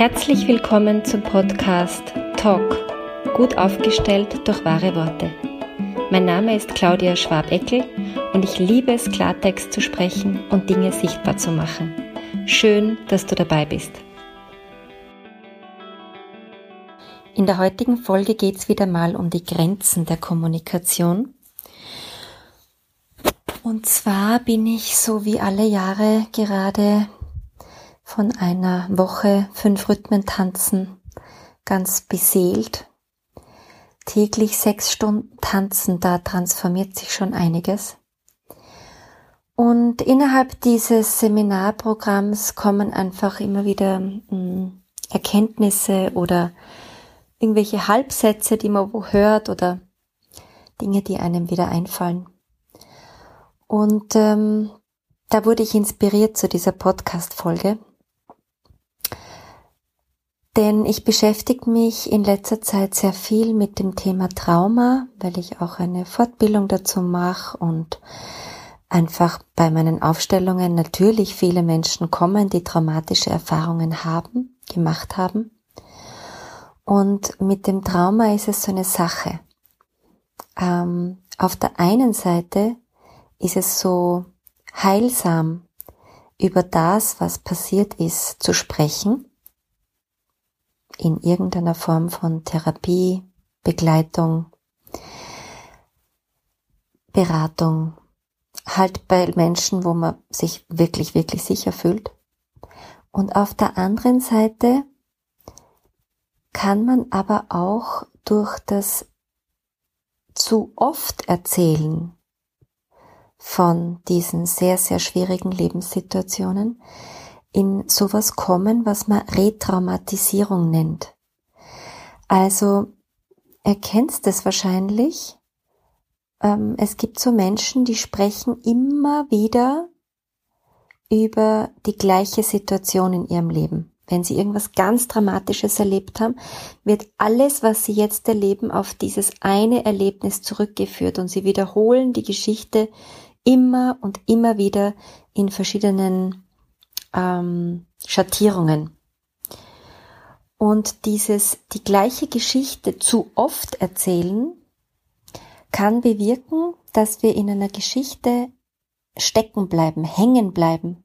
Herzlich willkommen zum Podcast Talk, gut aufgestellt durch wahre Worte. Mein Name ist Claudia Schwabeckel und ich liebe es, Klartext zu sprechen und Dinge sichtbar zu machen. Schön, dass du dabei bist. In der heutigen Folge geht es wieder mal um die Grenzen der Kommunikation. Und zwar bin ich so wie alle Jahre gerade von einer Woche fünf Rhythmen tanzen ganz beseelt. Täglich sechs Stunden tanzen, da transformiert sich schon einiges. Und innerhalb dieses Seminarprogramms kommen einfach immer wieder hm, Erkenntnisse oder irgendwelche Halbsätze, die man wo hört oder Dinge, die einem wieder einfallen. Und ähm, da wurde ich inspiriert zu dieser Podcast-Folge denn ich beschäftige mich in letzter Zeit sehr viel mit dem Thema Trauma, weil ich auch eine Fortbildung dazu mache und einfach bei meinen Aufstellungen natürlich viele Menschen kommen, die traumatische Erfahrungen haben, gemacht haben. Und mit dem Trauma ist es so eine Sache. Ähm, auf der einen Seite ist es so heilsam, über das, was passiert ist, zu sprechen in irgendeiner Form von Therapie, Begleitung, Beratung, halt bei Menschen, wo man sich wirklich, wirklich sicher fühlt. Und auf der anderen Seite kann man aber auch durch das zu oft erzählen von diesen sehr, sehr schwierigen Lebenssituationen in sowas kommen, was man Retraumatisierung nennt. Also erkennst es wahrscheinlich. Ähm, es gibt so Menschen, die sprechen immer wieder über die gleiche Situation in ihrem Leben. Wenn sie irgendwas ganz Dramatisches erlebt haben, wird alles, was sie jetzt erleben, auf dieses eine Erlebnis zurückgeführt und sie wiederholen die Geschichte immer und immer wieder in verschiedenen ähm, Schattierungen. Und dieses, die gleiche Geschichte zu oft erzählen, kann bewirken, dass wir in einer Geschichte stecken bleiben, hängen bleiben.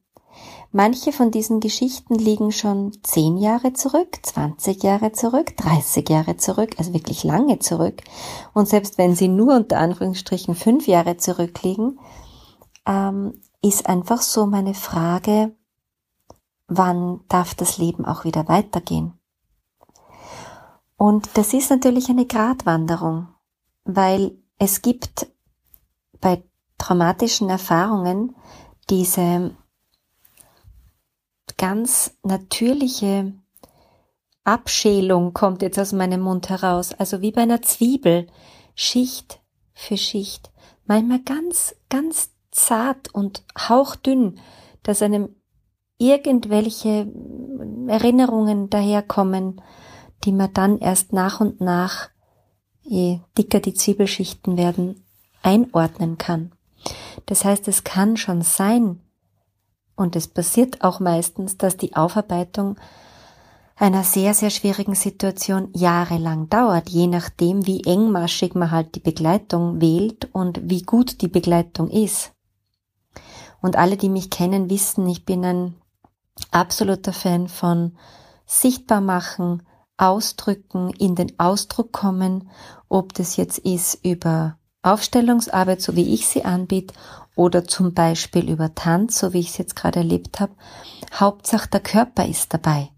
Manche von diesen Geschichten liegen schon zehn Jahre zurück, 20 Jahre zurück, 30 Jahre zurück, also wirklich lange zurück. Und selbst wenn sie nur unter Anführungsstrichen fünf Jahre zurückliegen, ähm, ist einfach so meine Frage, wann darf das Leben auch wieder weitergehen. Und das ist natürlich eine Gratwanderung, weil es gibt bei traumatischen Erfahrungen diese ganz natürliche Abschälung kommt jetzt aus meinem Mund heraus, also wie bei einer Zwiebel, Schicht für Schicht, manchmal ganz, ganz zart und hauchdünn, dass einem irgendwelche Erinnerungen daherkommen, die man dann erst nach und nach, je dicker die Zwiebelschichten werden, einordnen kann. Das heißt, es kann schon sein, und es passiert auch meistens, dass die Aufarbeitung einer sehr, sehr schwierigen Situation jahrelang dauert, je nachdem, wie engmaschig man halt die Begleitung wählt und wie gut die Begleitung ist. Und alle, die mich kennen, wissen, ich bin ein absoluter Fan von sichtbar machen, ausdrücken, in den Ausdruck kommen, ob das jetzt ist über Aufstellungsarbeit, so wie ich sie anbiete, oder zum Beispiel über Tanz, so wie ich es jetzt gerade erlebt habe. Hauptsache der Körper ist dabei.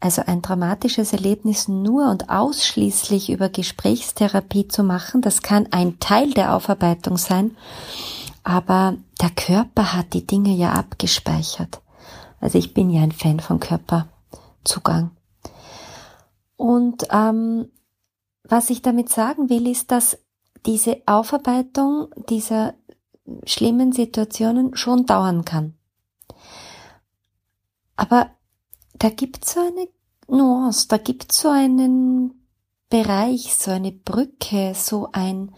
Also ein dramatisches Erlebnis nur und ausschließlich über Gesprächstherapie zu machen, das kann ein Teil der Aufarbeitung sein, aber der Körper hat die Dinge ja abgespeichert. Also ich bin ja ein Fan von Körperzugang. Und ähm, was ich damit sagen will, ist, dass diese Aufarbeitung dieser schlimmen Situationen schon dauern kann. Aber da gibt so eine Nuance, da gibt so einen Bereich, so eine Brücke, so ein,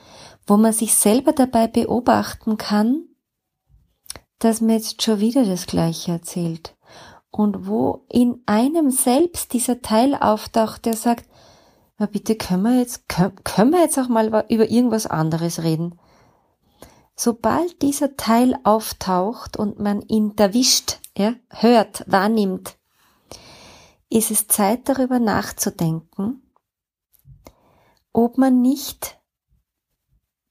wo man sich selber dabei beobachten kann, dass man jetzt schon wieder das Gleiche erzählt und wo in einem selbst dieser Teil auftaucht, der sagt, na bitte können wir jetzt, können, können wir jetzt auch mal über irgendwas anderes reden. Sobald dieser Teil auftaucht und man ihn erwischt, ja, hört, wahrnimmt, ist es Zeit darüber nachzudenken, ob man nicht,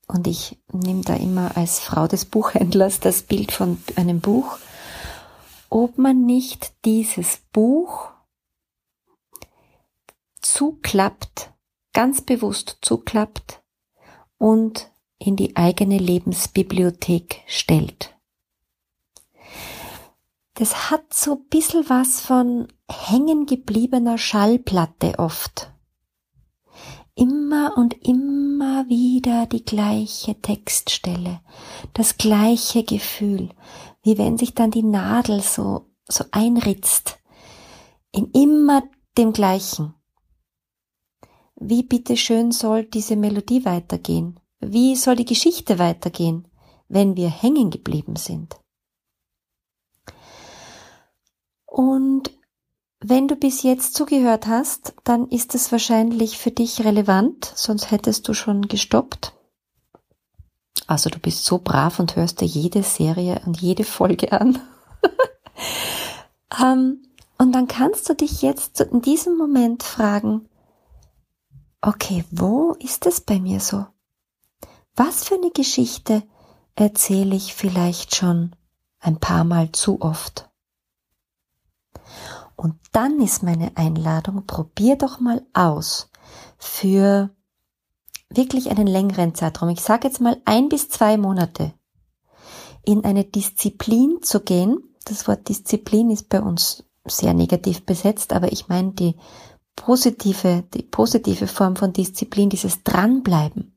und ich nehme da immer als Frau des Buchhändlers das Bild von einem Buch, ob man nicht dieses Buch zuklappt, ganz bewusst zuklappt und in die eigene Lebensbibliothek stellt. Das hat so ein bisschen was von hängen gebliebener Schallplatte oft. Immer und immer wieder die gleiche Textstelle, das gleiche Gefühl, wie wenn sich dann die Nadel so, so einritzt in immer dem gleichen. Wie bitteschön soll diese Melodie weitergehen? Wie soll die Geschichte weitergehen, wenn wir hängen geblieben sind? Und wenn du bis jetzt zugehört hast, dann ist es wahrscheinlich für dich relevant, sonst hättest du schon gestoppt. Also du bist so brav und hörst dir jede Serie und jede Folge an. um, ähm, und dann kannst du dich jetzt in diesem Moment fragen, okay, wo ist es bei mir so? Was für eine Geschichte erzähle ich vielleicht schon ein paar Mal zu oft? Und dann ist meine Einladung, probier doch mal aus für wirklich einen längeren Zeitraum. Ich sage jetzt mal ein bis zwei Monate in eine Disziplin zu gehen. Das Wort Disziplin ist bei uns sehr negativ besetzt, aber ich meine die positive, die positive Form von Disziplin, dieses Dranbleiben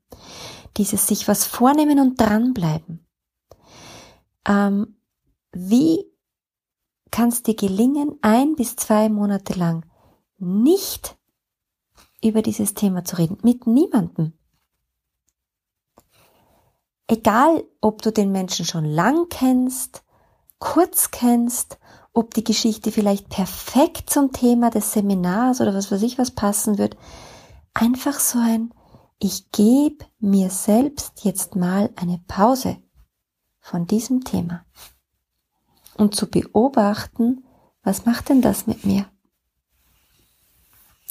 dieses sich was vornehmen und dranbleiben. Ähm, wie kann es dir gelingen, ein bis zwei Monate lang nicht über dieses Thema zu reden? Mit niemandem. Egal, ob du den Menschen schon lang kennst, kurz kennst, ob die Geschichte vielleicht perfekt zum Thema des Seminars oder was weiß ich was passen wird, einfach so ein ich gebe mir selbst jetzt mal eine Pause von diesem Thema und zu beobachten, was macht denn das mit mir?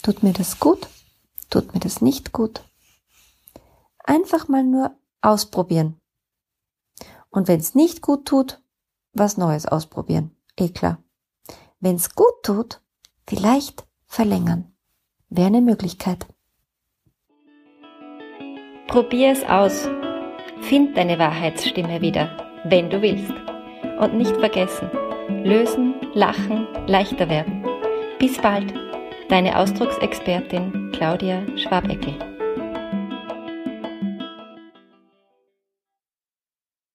Tut mir das gut? Tut mir das nicht gut? Einfach mal nur ausprobieren. Und wenn es nicht gut tut, was Neues ausprobieren. Eh klar. Wenn es gut tut, vielleicht verlängern. Wäre eine Möglichkeit. Probier es aus. Find deine Wahrheitsstimme wieder, wenn du willst. Und nicht vergessen, lösen, lachen, leichter werden. Bis bald, deine Ausdrucksexpertin Claudia Schwabeckel.